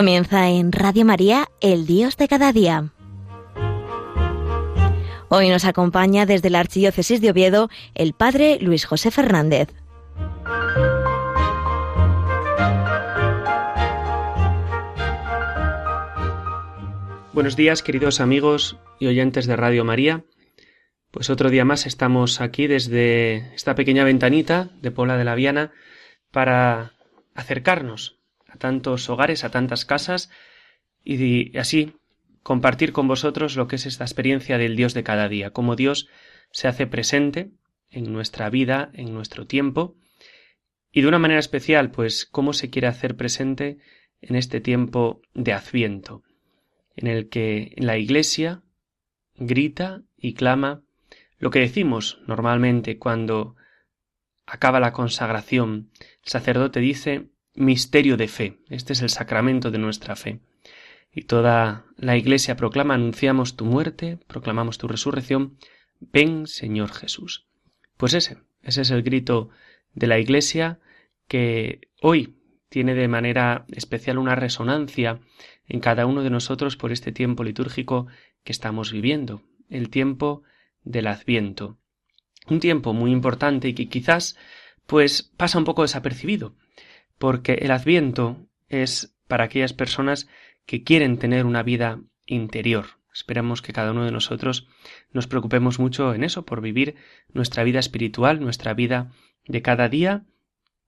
Comienza en Radio María, el Dios de cada día. Hoy nos acompaña desde la Archidiócesis de Oviedo el Padre Luis José Fernández. Buenos días, queridos amigos y oyentes de Radio María. Pues otro día más estamos aquí desde esta pequeña ventanita de Puebla de la Viana para acercarnos tantos hogares, a tantas casas, y así compartir con vosotros lo que es esta experiencia del Dios de cada día, cómo Dios se hace presente en nuestra vida, en nuestro tiempo, y de una manera especial, pues, cómo se quiere hacer presente en este tiempo de Adviento, en el que la Iglesia grita y clama lo que decimos normalmente cuando acaba la consagración. El sacerdote dice misterio de fe. Este es el sacramento de nuestra fe. Y toda la Iglesia proclama, anunciamos tu muerte, proclamamos tu resurrección. Ven, Señor Jesús. Pues ese, ese es el grito de la Iglesia que hoy tiene de manera especial una resonancia en cada uno de nosotros por este tiempo litúrgico que estamos viviendo, el tiempo del Adviento. Un tiempo muy importante y que quizás pues pasa un poco desapercibido, porque el adviento es para aquellas personas que quieren tener una vida interior. Esperamos que cada uno de nosotros nos preocupemos mucho en eso, por vivir nuestra vida espiritual, nuestra vida de cada día,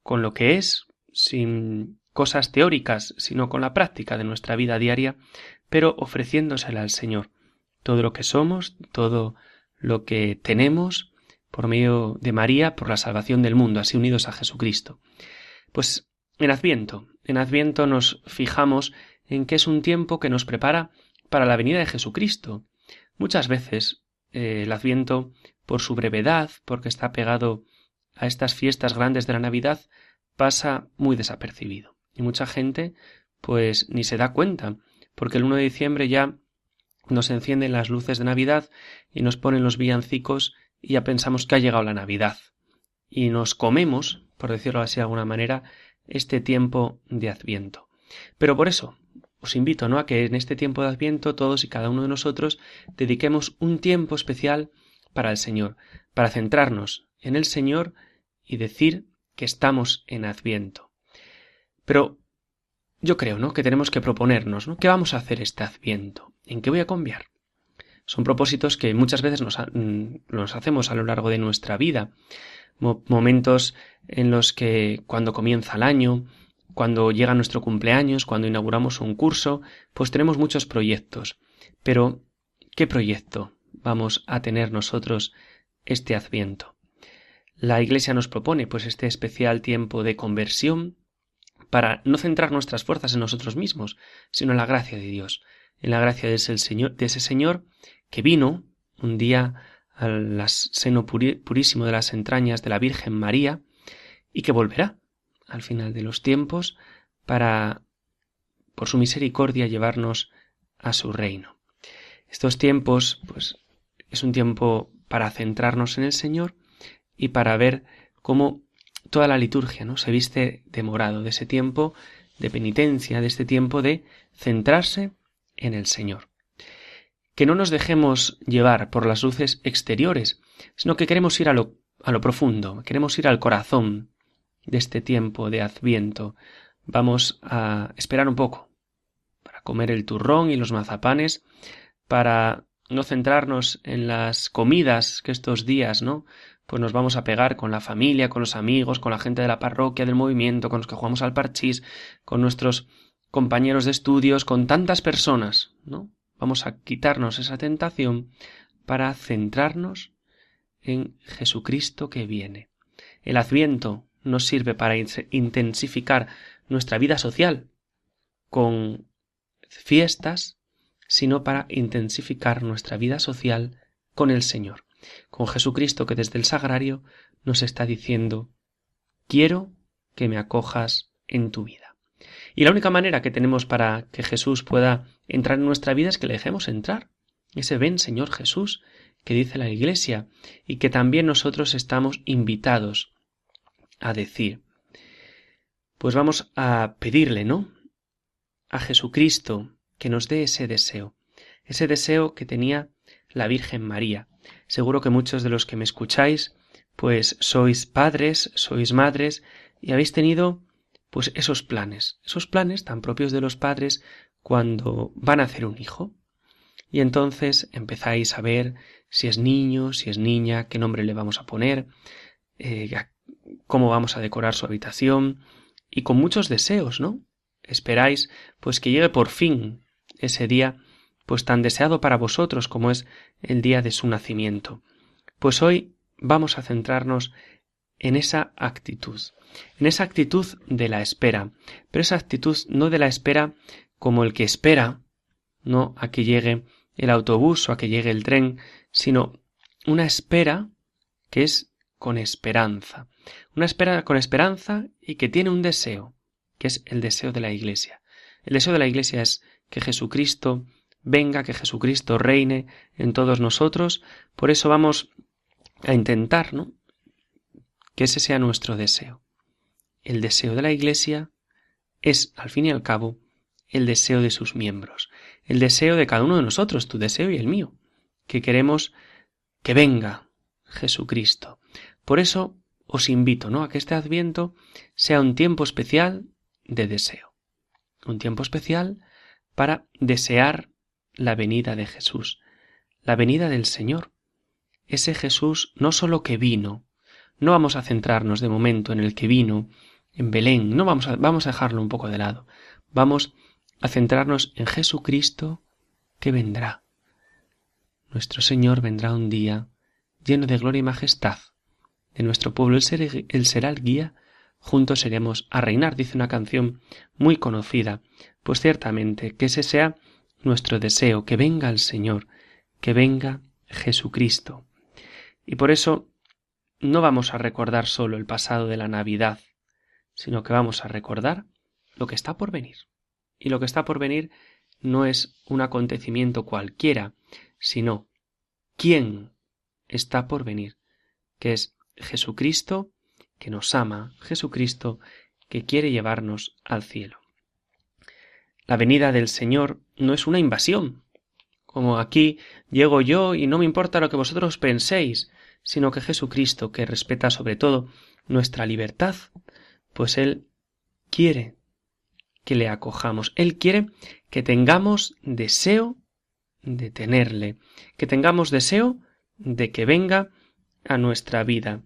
con lo que es, sin cosas teóricas, sino con la práctica de nuestra vida diaria, pero ofreciéndosela al Señor. Todo lo que somos, todo lo que tenemos, por medio de María, por la salvación del mundo, así unidos a Jesucristo. Pues en Adviento. En Adviento nos fijamos en que es un tiempo que nos prepara para la venida de Jesucristo. Muchas veces eh, el Adviento, por su brevedad, porque está pegado a estas fiestas grandes de la Navidad, pasa muy desapercibido. Y mucha gente, pues, ni se da cuenta, porque el 1 de diciembre ya nos encienden las luces de Navidad y nos ponen los villancicos y ya pensamos que ha llegado la Navidad. Y nos comemos, por decirlo así de alguna manera, este tiempo de Adviento. Pero por eso os invito ¿no? a que en este tiempo de Adviento todos y cada uno de nosotros dediquemos un tiempo especial para el Señor, para centrarnos en el Señor y decir que estamos en Adviento. Pero yo creo, ¿no? que tenemos que proponernos, ¿no? ¿Qué vamos a hacer este Adviento? ¿En qué voy a cambiar? Son propósitos que muchas veces nos, mm, nos hacemos a lo largo de nuestra vida momentos en los que cuando comienza el año, cuando llega nuestro cumpleaños, cuando inauguramos un curso, pues tenemos muchos proyectos. Pero, ¿qué proyecto vamos a tener nosotros este adviento? La Iglesia nos propone pues este especial tiempo de conversión para no centrar nuestras fuerzas en nosotros mismos, sino en la gracia de Dios, en la gracia de ese Señor, de ese Señor que vino un día al seno purísimo de las entrañas de la Virgen María y que volverá al final de los tiempos para, por su misericordia, llevarnos a su reino. Estos tiempos, pues, es un tiempo para centrarnos en el Señor y para ver cómo toda la liturgia ¿no? se viste de morado, de ese tiempo de penitencia, de este tiempo de centrarse en el Señor que no nos dejemos llevar por las luces exteriores, sino que queremos ir a lo, a lo profundo, queremos ir al corazón de este tiempo de adviento. Vamos a esperar un poco para comer el turrón y los mazapanes, para no centrarnos en las comidas que estos días, ¿no? Pues nos vamos a pegar con la familia, con los amigos, con la gente de la parroquia, del movimiento, con los que jugamos al parchís, con nuestros compañeros de estudios, con tantas personas, ¿no? Vamos a quitarnos esa tentación para centrarnos en Jesucristo que viene. El adviento nos sirve para intensificar nuestra vida social con fiestas, sino para intensificar nuestra vida social con el Señor, con Jesucristo que desde el sagrario nos está diciendo quiero que me acojas en tu vida. Y la única manera que tenemos para que Jesús pueda entrar en nuestra vida es que le dejemos entrar. Ese ven, Señor Jesús, que dice la Iglesia, y que también nosotros estamos invitados a decir. Pues vamos a pedirle, ¿no? a Jesucristo que nos dé ese deseo, ese deseo que tenía la Virgen María. Seguro que muchos de los que me escucháis, pues sois padres, sois madres, y habéis tenido pues esos planes, esos planes tan propios de los padres cuando van a hacer un hijo. Y entonces empezáis a ver si es niño, si es niña, qué nombre le vamos a poner, eh, cómo vamos a decorar su habitación, y con muchos deseos, ¿no? Esperáis pues que llegue por fin ese día pues tan deseado para vosotros como es el día de su nacimiento. Pues hoy vamos a centrarnos en esa actitud, en esa actitud de la espera, pero esa actitud no de la espera como el que espera, no a que llegue el autobús o a que llegue el tren, sino una espera que es con esperanza, una espera con esperanza y que tiene un deseo, que es el deseo de la Iglesia. El deseo de la Iglesia es que Jesucristo venga, que Jesucristo reine en todos nosotros. Por eso vamos a intentar, ¿no? Que ese sea nuestro deseo. El deseo de la Iglesia es, al fin y al cabo, el deseo de sus miembros, el deseo de cada uno de nosotros, tu deseo y el mío, que queremos que venga Jesucristo. Por eso os invito, ¿no? a que este Adviento sea un tiempo especial de deseo, un tiempo especial para desear la venida de Jesús, la venida del Señor. Ese Jesús no sólo que vino, no vamos a centrarnos de momento en el que vino en Belén, no vamos a, vamos a dejarlo un poco de lado, vamos a centrarnos en Jesucristo que vendrá. Nuestro Señor vendrá un día lleno de gloria y majestad. De nuestro pueblo él, él será el guía, juntos seremos a reinar, dice una canción muy conocida, pues ciertamente que ese sea nuestro deseo, que venga el Señor, que venga Jesucristo. Y por eso no vamos a recordar solo el pasado de la Navidad, sino que vamos a recordar lo que está por venir. Y lo que está por venir no es un acontecimiento cualquiera, sino quién está por venir, que es Jesucristo que nos ama, Jesucristo que quiere llevarnos al cielo. La venida del Señor no es una invasión, como aquí llego yo y no me importa lo que vosotros penséis, sino que Jesucristo, que respeta sobre todo nuestra libertad, pues Él quiere que le acojamos. Él quiere que tengamos deseo de tenerle, que tengamos deseo de que venga a nuestra vida.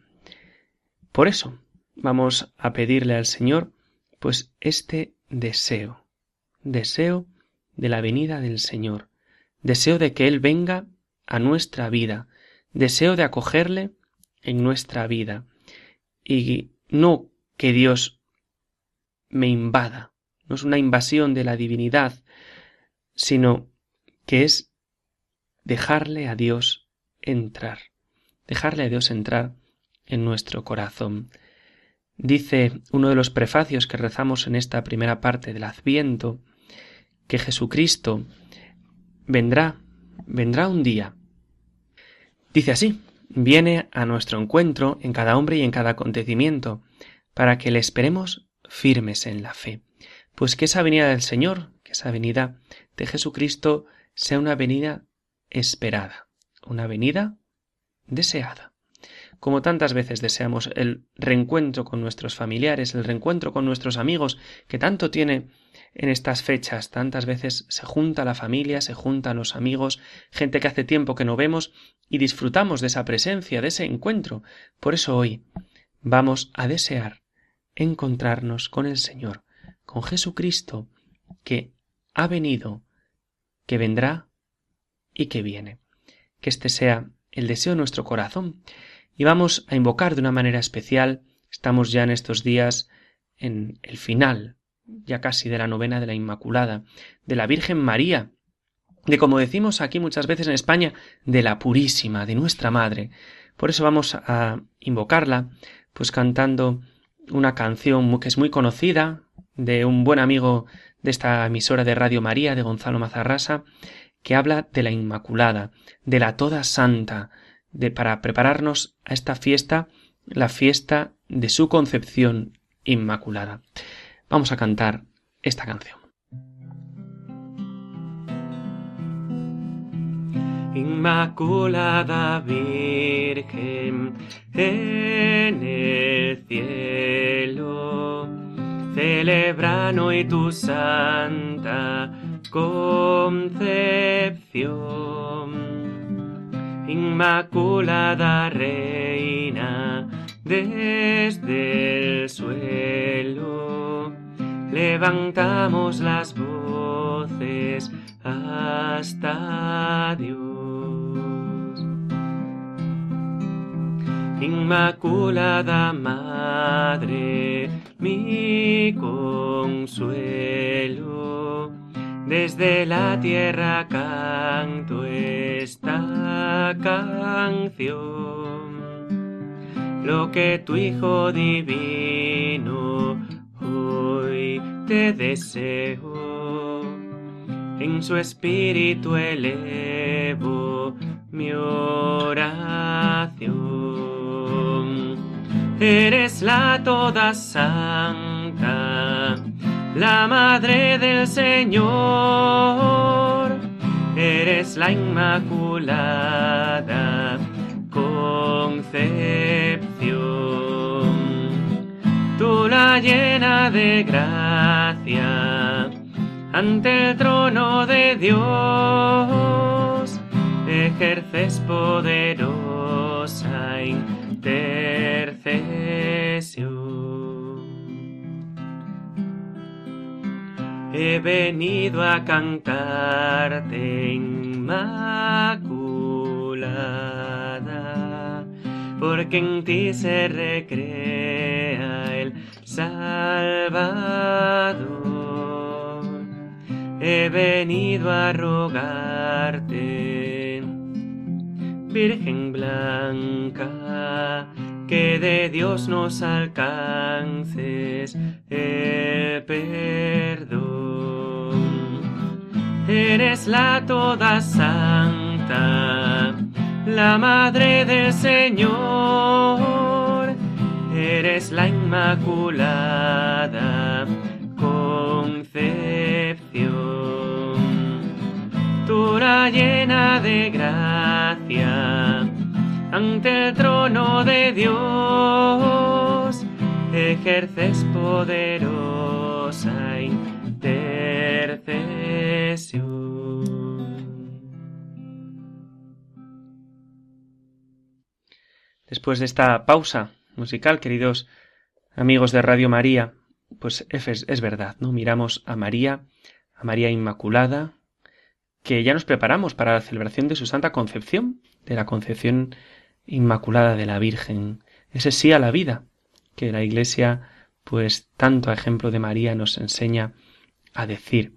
Por eso vamos a pedirle al Señor pues este deseo deseo de la venida del Señor, deseo de que Él venga a nuestra vida, deseo de acogerle en nuestra vida, y no que Dios me invada, no es una invasión de la divinidad, sino que es dejarle a Dios entrar, dejarle a Dios entrar en nuestro corazón. Dice uno de los prefacios que rezamos en esta primera parte del Adviento, que Jesucristo vendrá, vendrá un día. Dice así, viene a nuestro encuentro en cada hombre y en cada acontecimiento, para que le esperemos firmes en la fe. Pues que esa venida del Señor, que esa venida de Jesucristo sea una venida esperada, una venida deseada. Como tantas veces deseamos el reencuentro con nuestros familiares, el reencuentro con nuestros amigos, que tanto tiene en estas fechas. Tantas veces se junta la familia, se juntan los amigos, gente que hace tiempo que no vemos y disfrutamos de esa presencia, de ese encuentro. Por eso hoy vamos a desear encontrarnos con el Señor, con Jesucristo, que ha venido, que vendrá y que viene. Que este sea el deseo de nuestro corazón. Y vamos a invocar de una manera especial, estamos ya en estos días en el final ya casi de la novena de la Inmaculada, de la Virgen María, de como decimos aquí muchas veces en España, de la Purísima, de nuestra Madre. Por eso vamos a invocarla, pues cantando una canción que es muy conocida, de un buen amigo de esta emisora de Radio María, de Gonzalo Mazarrasa, que habla de la Inmaculada, de la Toda Santa, de para prepararnos a esta fiesta, la fiesta de su concepción inmaculada vamos a cantar esta canción. Inmaculada Virgen en el cielo, celebran hoy tu santa concepción. Inmaculada Reina desde el suelo levantamos las voces hasta Dios. Inmaculada Madre, mi consuelo, desde la tierra canto esta canción. Lo que tu Hijo divino te deseo, en su espíritu elevo mi oración. Eres la toda santa, la madre del Señor. Eres la inmaculada concepción. Tú la llena de gracia ante el trono de Dios. Ejerces poderosa He venido a cantarte inmaculada, porque en ti se recrea el Salvador. He venido a rogarte, Virgen blanca, que de Dios nos alcances el perdón. Eres la toda santa, la madre del Señor, eres la inmaculada concepción. Tú la llena de gracia ante el trono de Dios, ejerces poderosa intercesión. Después de esta pausa musical, queridos amigos de Radio María, pues es, es verdad, ¿no? Miramos a María, a María Inmaculada, que ya nos preparamos para la celebración de su Santa Concepción, de la Concepción Inmaculada de la Virgen, ese sí a la vida, que la Iglesia, pues tanto a ejemplo de María nos enseña a decir.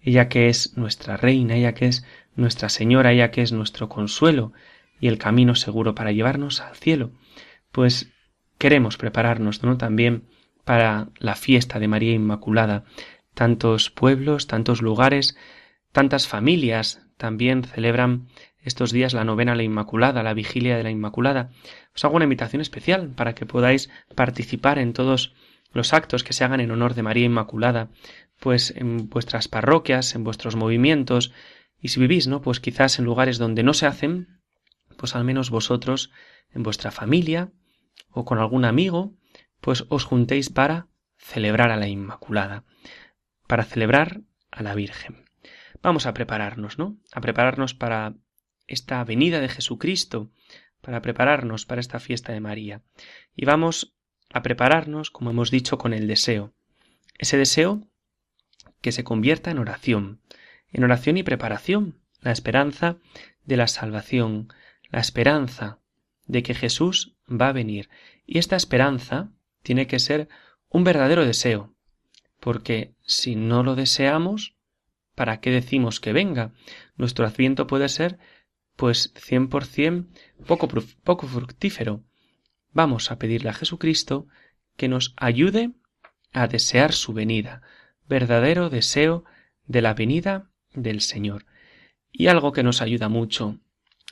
Ella que es nuestra reina, ella que es nuestra señora, ella que es nuestro consuelo y el camino seguro para llevarnos al cielo. Pues queremos prepararnos, ¿no? También para la fiesta de María Inmaculada. Tantos pueblos, tantos lugares, tantas familias también celebran estos días la novena a la Inmaculada, la vigilia de la Inmaculada. Os hago una invitación especial para que podáis participar en todos los actos que se hagan en honor de María Inmaculada, pues en vuestras parroquias, en vuestros movimientos, y si vivís, ¿no? Pues quizás en lugares donde no se hacen, pues al menos vosotros, en vuestra familia, o con algún amigo, pues os juntéis para celebrar a la Inmaculada, para celebrar a la Virgen. Vamos a prepararnos, ¿no? A prepararnos para esta venida de Jesucristo para prepararnos para esta fiesta de María. Y vamos a prepararnos, como hemos dicho, con el deseo. Ese deseo que se convierta en oración, en oración y preparación, la esperanza de la salvación, la esperanza de que Jesús va a venir. Y esta esperanza tiene que ser un verdadero deseo, porque si no lo deseamos, ¿para qué decimos que venga? Nuestro adviento puede ser pues cien por cien poco, poco fructífero. Vamos a pedirle a Jesucristo que nos ayude a desear su venida, verdadero deseo de la venida del Señor. Y algo que nos ayuda mucho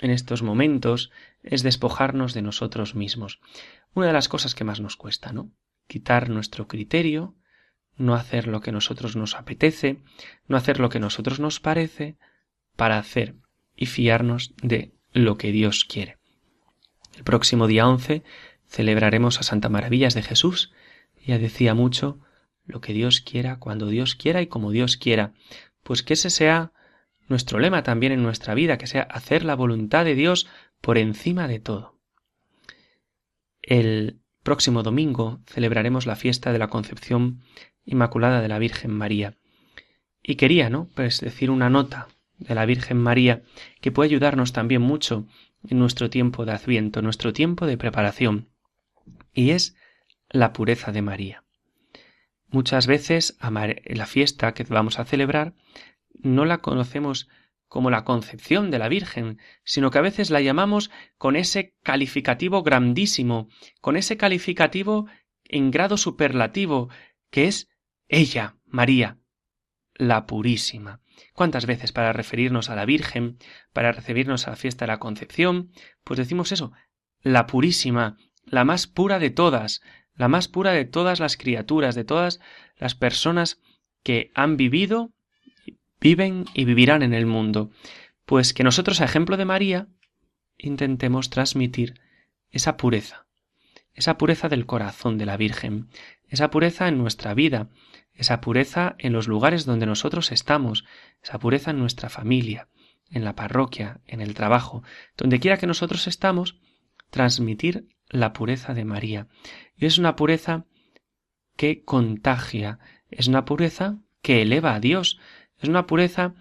en estos momentos es despojarnos de nosotros mismos. Una de las cosas que más nos cuesta, ¿no? Quitar nuestro criterio, no hacer lo que nosotros nos apetece, no hacer lo que nosotros nos parece, para hacer y fiarnos de lo que Dios quiere. El próximo día 11 celebraremos a Santa Maravillas de Jesús. Ya decía mucho lo que Dios quiera, cuando Dios quiera y como Dios quiera. Pues que ese sea nuestro lema también en nuestra vida, que sea hacer la voluntad de Dios por encima de todo. El próximo domingo celebraremos la fiesta de la Concepción Inmaculada de la Virgen María. Y quería, ¿no? Pues decir una nota de la Virgen María que puede ayudarnos también mucho en nuestro tiempo de Adviento, nuestro tiempo de preparación, y es la pureza de María. Muchas veces la fiesta que vamos a celebrar no la conocemos como la concepción de la Virgen, sino que a veces la llamamos con ese calificativo grandísimo, con ese calificativo en grado superlativo, que es ella, María, la purísima. ¿Cuántas veces para referirnos a la Virgen, para recibirnos a la fiesta de la Concepción, pues decimos eso, la purísima, la más pura de todas, la más pura de todas las criaturas, de todas las personas que han vivido, viven y vivirán en el mundo. Pues que nosotros, a ejemplo de María, intentemos transmitir esa pureza, esa pureza del corazón de la Virgen, esa pureza en nuestra vida, esa pureza en los lugares donde nosotros estamos, esa pureza en nuestra familia, en la parroquia, en el trabajo, donde quiera que nosotros estamos, transmitir la pureza de María. Y es una pureza que contagia, es una pureza que eleva a Dios, es una pureza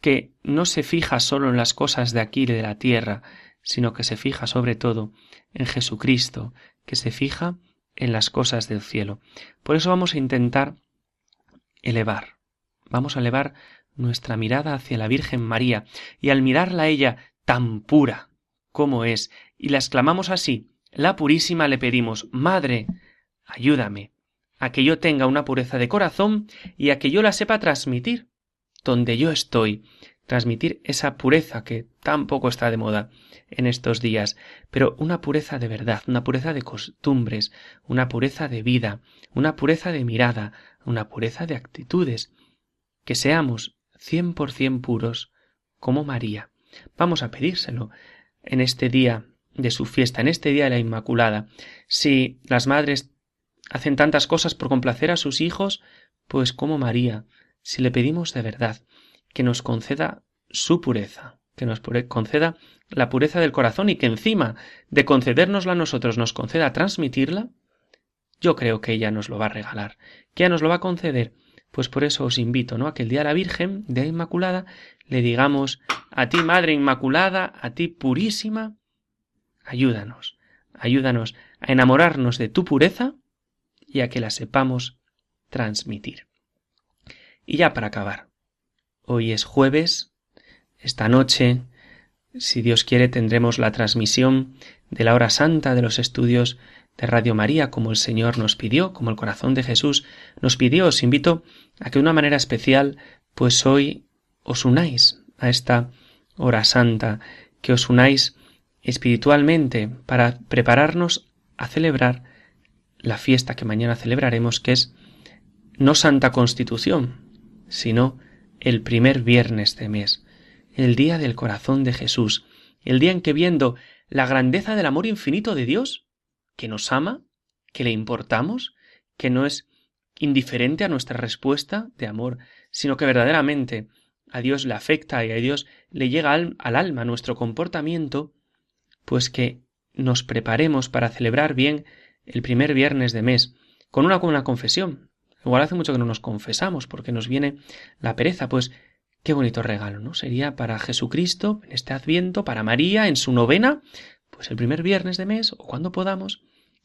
que no se fija solo en las cosas de aquí y de la tierra, sino que se fija sobre todo en Jesucristo, que se fija en las cosas del cielo. Por eso vamos a intentar elevar, vamos a elevar nuestra mirada hacia la Virgen María, y al mirarla a ella tan pura como es, y la exclamamos así, la Purísima le pedimos, Madre, ayúdame, a que yo tenga una pureza de corazón y a que yo la sepa transmitir, donde yo estoy, transmitir esa pureza que tan poco está de moda en estos días, pero una pureza de verdad, una pureza de costumbres, una pureza de vida, una pureza de mirada, una pureza de actitudes, que seamos cien por cien puros como María. Vamos a pedírselo en este día de su fiesta, en este día de la Inmaculada. Si las madres hacen tantas cosas por complacer a sus hijos, pues como María, si le pedimos de verdad que nos conceda su pureza, que nos conceda la pureza del corazón y que encima de concedérnosla a nosotros nos conceda transmitirla, yo creo que ella nos lo va a regalar, que ella nos lo va a conceder. Pues por eso os invito, ¿no? A que el día de la Virgen, de Inmaculada, le digamos a ti, Madre Inmaculada, a ti purísima, ayúdanos, ayúdanos a enamorarnos de tu pureza y a que la sepamos transmitir. Y ya para acabar, hoy es jueves, esta noche, si Dios quiere, tendremos la transmisión de la hora santa de los estudios de Radio María, como el Señor nos pidió, como el corazón de Jesús nos pidió. Os invito a que de una manera especial, pues hoy os unáis a esta hora santa, que os unáis espiritualmente para prepararnos a celebrar la fiesta que mañana celebraremos, que es no Santa Constitución, sino el primer viernes de mes, el día del corazón de Jesús, el día en que viendo la grandeza del amor infinito de Dios, que nos ama, que le importamos, que no es indiferente a nuestra respuesta de amor, sino que verdaderamente a Dios le afecta y a Dios le llega al, alma nuestro comportamiento, pues que nos preparemos para celebrar bien el primer viernes de mes, con una, con una confesión. Igual hace mucho que no nos confesamos porque nos viene la pereza, pues qué bonito regalo, ¿no? Sería para Jesucristo en este Adviento, para María en su novena, pues el primer viernes de mes o cuando podamos,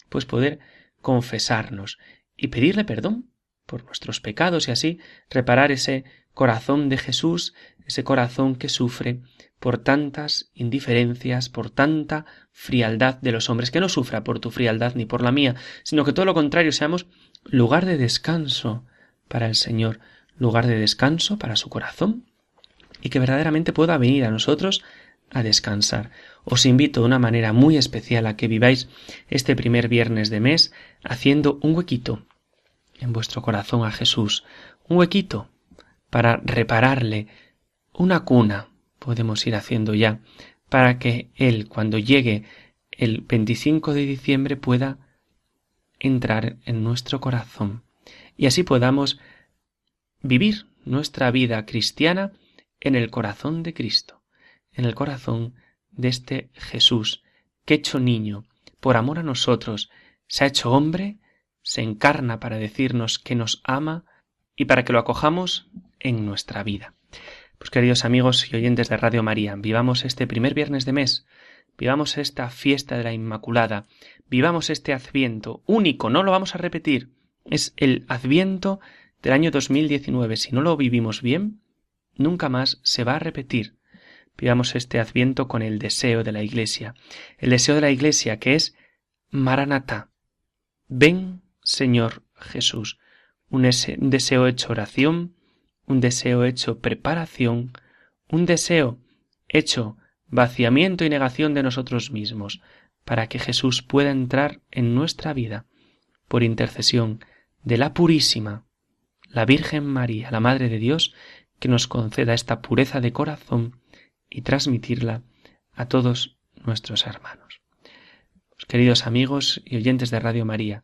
pues poder confesarnos y pedirle perdón por nuestros pecados y así reparar ese corazón de Jesús, ese corazón que sufre por tantas indiferencias, por tanta frialdad de los hombres, que no sufra por tu frialdad ni por la mía, sino que todo lo contrario seamos lugar de descanso para el Señor, lugar de descanso para su corazón, y que verdaderamente pueda venir a nosotros a descansar. Os invito de una manera muy especial a que viváis este primer viernes de mes haciendo un huequito en vuestro corazón a Jesús, un huequito para repararle una cuna, podemos ir haciendo ya para que Él, cuando llegue el 25 de diciembre, pueda entrar en nuestro corazón y así podamos vivir nuestra vida cristiana en el corazón de Cristo, en el corazón de este Jesús que hecho niño, por amor a nosotros, se ha hecho hombre, se encarna para decirnos que nos ama y para que lo acojamos en nuestra vida. Pues queridos amigos y oyentes de Radio María, vivamos este primer viernes de mes, vivamos esta fiesta de la Inmaculada, vivamos este adviento único, no lo vamos a repetir, es el adviento del año 2019. Si no lo vivimos bien, nunca más se va a repetir. Vivamos este adviento con el deseo de la Iglesia, el deseo de la Iglesia que es Maranata. Ven, Señor Jesús, un deseo hecho oración, un deseo hecho preparación, un deseo hecho vaciamiento y negación de nosotros mismos, para que Jesús pueda entrar en nuestra vida por intercesión de la purísima, la Virgen María, la Madre de Dios, que nos conceda esta pureza de corazón y transmitirla a todos nuestros hermanos. Pues, queridos amigos y oyentes de Radio María,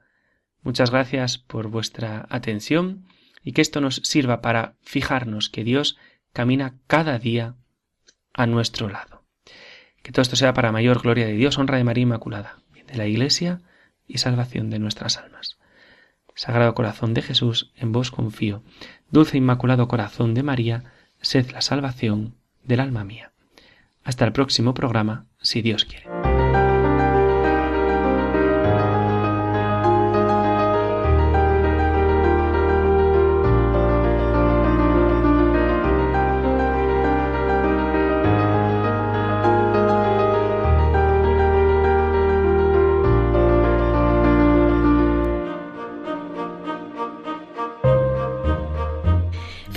muchas gracias por vuestra atención y que esto nos sirva para fijarnos que Dios camina cada día a nuestro lado. Que todo esto sea para mayor gloria de Dios, honra de María Inmaculada, de la Iglesia y salvación de nuestras almas. Sagrado Corazón de Jesús, en vos confío. Dulce Inmaculado Corazón de María, sed la salvación del alma mía. Hasta el próximo programa, si Dios quiere.